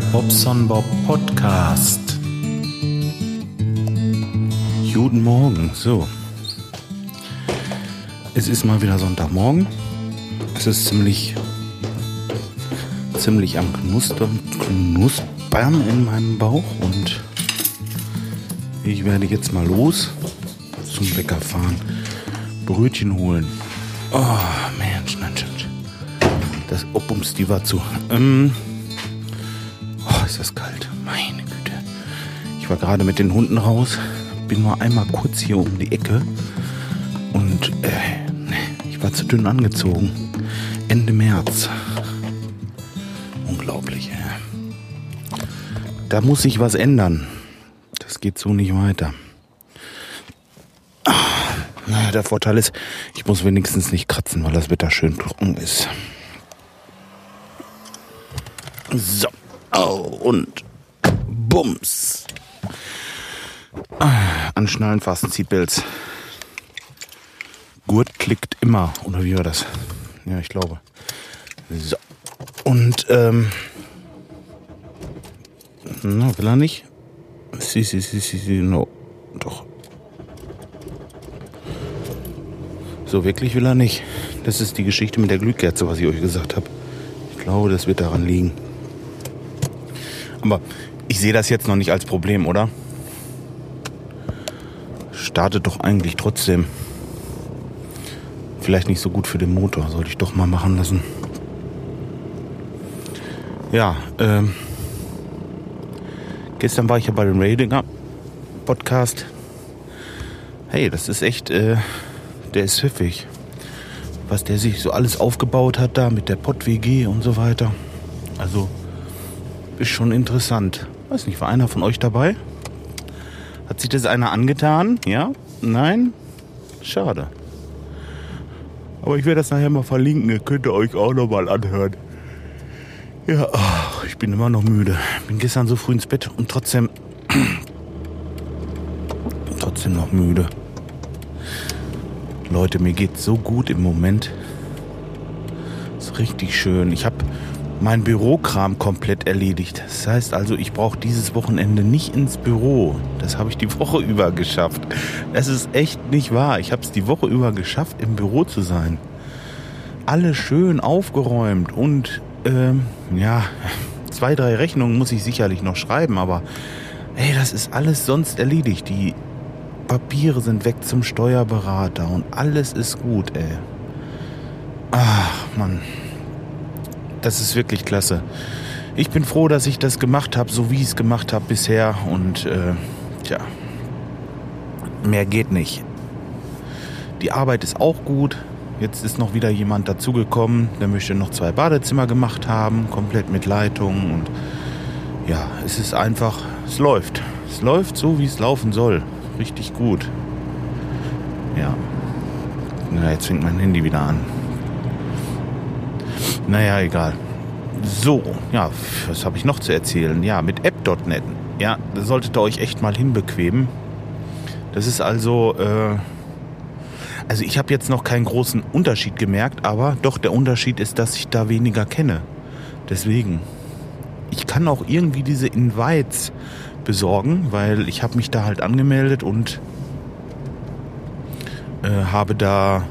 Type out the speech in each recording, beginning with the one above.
Bobson Bob Podcast. Guten Morgen. So. Es ist mal wieder Sonntagmorgen. Es ist ziemlich, ziemlich am Knustern, Knuspern in meinem Bauch und ich werde jetzt mal los zum Bäcker fahren, Brötchen holen. Oh, Mensch, Mensch, Mensch. Das Opums, die war zu. Ähm, oh, ist das kalt. Meine Güte. Ich war gerade mit den Hunden raus, bin nur einmal kurz hier um die Ecke und äh, ich war zu dünn angezogen. Ende März. Unglaublich, ey. Da muss sich was ändern. Das geht so nicht weiter. Naja, der Vorteil ist, ich muss wenigstens nicht kratzen, weil das Wetter schön trocken ist. So. Oh, und Bums. Anschnallen, fasten, Seatbelts. Gurt klickt immer. Oder wie war das? Ja, ich glaube. So. Und, ähm. Na, will er nicht? Si, si, si, si, si, no. Doch. So wirklich will er nicht. Das ist die Geschichte mit der Glühkerze, was ich euch gesagt habe. Ich glaube, das wird daran liegen. Aber ich sehe das jetzt noch nicht als Problem, oder? Startet doch eigentlich trotzdem. Vielleicht nicht so gut für den Motor, sollte ich doch mal machen lassen. Ja, ähm. Gestern war ich ja bei dem Radinger Podcast. Hey, das ist echt, äh, der ist pfiffig. Was der sich so alles aufgebaut hat da mit der Pott-WG und so weiter. Also, ist schon interessant. Weiß nicht, war einer von euch dabei? Hat sich das einer angetan? Ja? Nein? Schade. Aber ich werde das nachher mal verlinken. Ihr könnt euch auch noch mal anhören. Ja, ach, ich bin immer noch müde. Bin gestern so früh ins Bett und trotzdem. trotzdem noch müde. Leute, mir geht so gut im Moment. Ist richtig schön. Ich habe mein Bürokram komplett erledigt. Das heißt also, ich brauche dieses Wochenende nicht ins Büro. Das habe ich die Woche über geschafft. Es ist echt nicht wahr. Ich habe es die Woche über geschafft, im Büro zu sein. Alles schön aufgeräumt und ähm, ja, zwei, drei Rechnungen muss ich sicherlich noch schreiben, aber ey, das ist alles sonst erledigt. Die Papiere sind weg zum Steuerberater und alles ist gut, ey. Ach, Mann. Das ist wirklich klasse. Ich bin froh, dass ich das gemacht habe, so wie ich es gemacht habe bisher. Und äh, tja, mehr geht nicht. Die Arbeit ist auch gut. Jetzt ist noch wieder jemand dazugekommen, der möchte noch zwei Badezimmer gemacht haben, komplett mit Leitung. Und ja, es ist einfach, es läuft. Es läuft so, wie es laufen soll. Richtig gut. Ja. Na, jetzt fängt mein Handy wieder an. Naja, egal. So, ja, was habe ich noch zu erzählen? Ja, mit App.net. Ja, da solltet ihr euch echt mal hinbequemen. Das ist also, äh, also ich habe jetzt noch keinen großen Unterschied gemerkt, aber doch der Unterschied ist, dass ich da weniger kenne. Deswegen, ich kann auch irgendwie diese Invites besorgen, weil ich habe mich da halt angemeldet und äh, habe da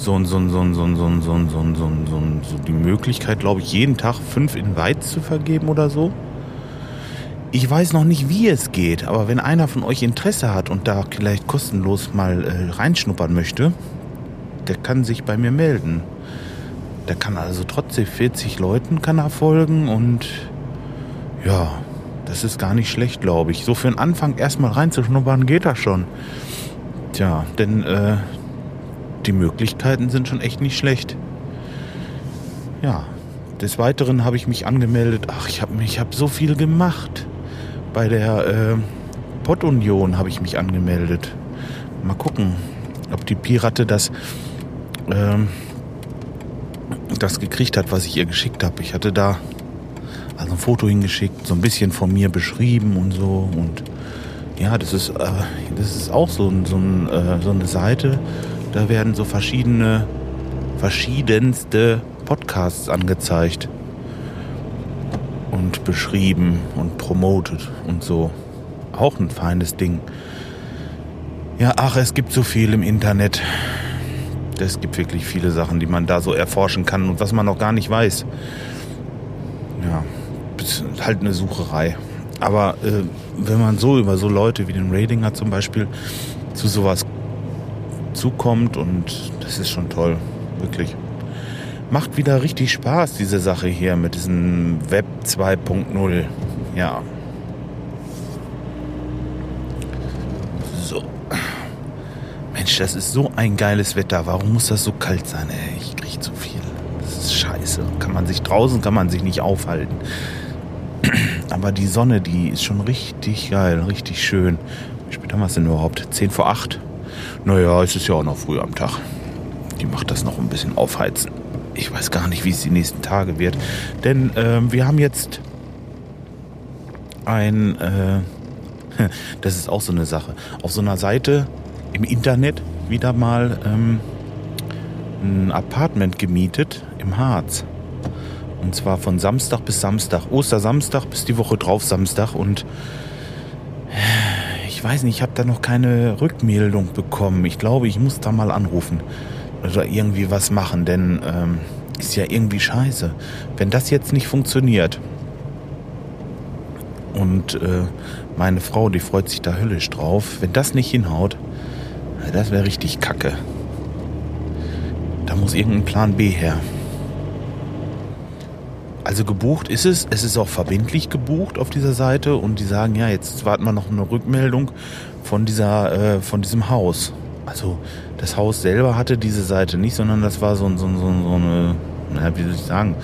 so, so, so, so, so, so, so, so, so, so, so die Möglichkeit, glaube ich, jeden Tag fünf Invites zu vergeben oder so. Ich weiß noch nicht, wie es geht, aber wenn einer von euch Interesse hat und da vielleicht kostenlos mal äh, reinschnuppern möchte, der kann sich bei mir melden. Der kann also trotzdem 40 Leuten kann er folgen und ja, das ist gar nicht schlecht, glaube ich. So für den Anfang erstmal reinzuschnuppern geht das schon. Tja, denn äh, die Möglichkeiten sind schon echt nicht schlecht. Ja, des Weiteren habe ich mich angemeldet. Ach, ich habe ich hab so viel gemacht. Bei der äh, Pottunion habe ich mich angemeldet. Mal gucken, ob die Pirate das, äh, das gekriegt hat, was ich ihr geschickt habe. Ich hatte da also ein Foto hingeschickt, so ein bisschen von mir beschrieben und so. Und ja, das ist, äh, das ist auch so, so, äh, so eine Seite, da werden so verschiedene, verschiedenste Podcasts angezeigt. und beschrieben und promotet und so. Auch ein feines Ding. Ja, ach, es gibt so viel im Internet. Es gibt wirklich viele Sachen, die man da so erforschen kann und was man noch gar nicht weiß. Ja, halt eine Sucherei. Aber äh, wenn man so über so Leute wie den Radinger zum Beispiel zu sowas zukommt und das ist schon toll, wirklich. Macht wieder richtig Spaß, diese Sache hier mit diesem Web 2.0. Ja. So. Mensch, das ist so ein geiles Wetter. Warum muss das so kalt sein? Ey, ich krieg zu viel. Das ist scheiße. Kann man sich draußen, kann man sich nicht aufhalten. Aber die Sonne, die ist schon richtig geil, richtig schön. Wie spät haben wir es denn überhaupt? 10 vor 8? Naja, es ist ja auch noch früh am Tag. Die macht das noch ein bisschen aufheizen. Ich weiß gar nicht, wie es die nächsten Tage wird. Denn äh, wir haben jetzt ein, äh, das ist auch so eine Sache, auf so einer Seite im Internet wieder mal ähm, ein Apartment gemietet im Harz. Und zwar von Samstag bis Samstag. Ostersamstag bis die Woche drauf Samstag. Und ich weiß nicht, ich habe da noch keine Rückmeldung bekommen. Ich glaube, ich muss da mal anrufen oder irgendwie was machen, denn ähm, ist ja irgendwie scheiße. Wenn das jetzt nicht funktioniert und äh, meine Frau, die freut sich da höllisch drauf, wenn das nicht hinhaut, das wäre richtig kacke. Da muss irgendein Plan B her. Also gebucht ist es, es ist auch verbindlich gebucht auf dieser Seite und die sagen, ja, jetzt warten wir noch eine Rückmeldung von dieser, äh, von diesem Haus. Also das Haus selber hatte diese Seite nicht, sondern das war so, so, so, so eine, na, wie soll ich sagen,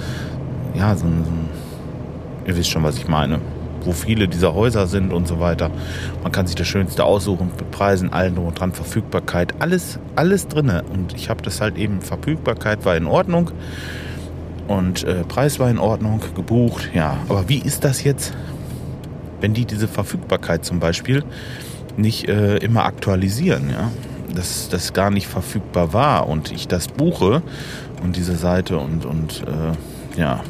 ja, so, ein, so ihr wisst schon, was ich meine, wo viele dieser Häuser sind und so weiter. Man kann sich das Schönste aussuchen, mit Preisen, allen drum und dran, Verfügbarkeit, alles, alles drinne. Und ich habe das halt eben, Verfügbarkeit war in Ordnung und äh, Preis war in Ordnung, gebucht, ja. Aber wie ist das jetzt, wenn die diese Verfügbarkeit zum Beispiel nicht äh, immer aktualisieren, ja? dass das gar nicht verfügbar war und ich das buche und diese Seite und, und äh, ja,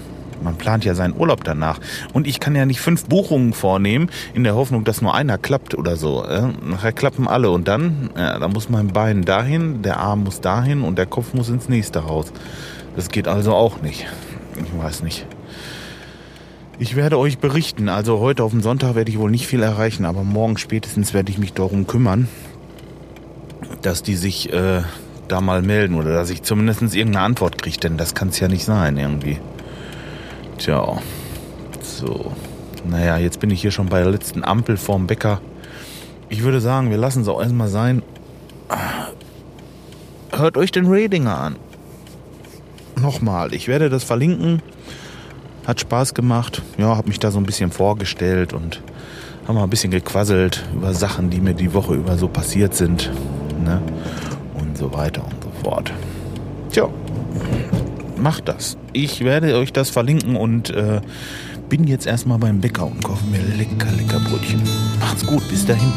man plant ja seinen Urlaub danach. Und ich kann ja nicht fünf Buchungen vornehmen, in der Hoffnung, dass nur einer klappt oder so. Äh? Nachher klappen alle und dann, ja, da muss mein Bein dahin, der Arm muss dahin und der Kopf muss ins nächste Haus. Das geht also auch nicht. Ich weiß nicht. Ich werde euch berichten. Also heute auf dem Sonntag werde ich wohl nicht viel erreichen, aber morgen spätestens werde ich mich darum kümmern, dass die sich äh, da mal melden oder dass ich zumindest irgendeine Antwort kriege, denn das kann es ja nicht sein irgendwie. Tja, so. Naja, jetzt bin ich hier schon bei der letzten Ampel vorm Bäcker. Ich würde sagen, wir lassen es auch erstmal sein. Hört euch den Radinger an. Nochmal, ich werde das verlinken. Hat Spaß gemacht. Ja, habe mich da so ein bisschen vorgestellt und haben mal ein bisschen gequasselt über Sachen, die mir die Woche über so passiert sind ne? Und so weiter und so fort. Tja, macht das. Ich werde euch das verlinken und äh, bin jetzt erstmal beim Bäcker und kaufe mir lecker, lecker Brötchen. Macht's gut, bis dahin.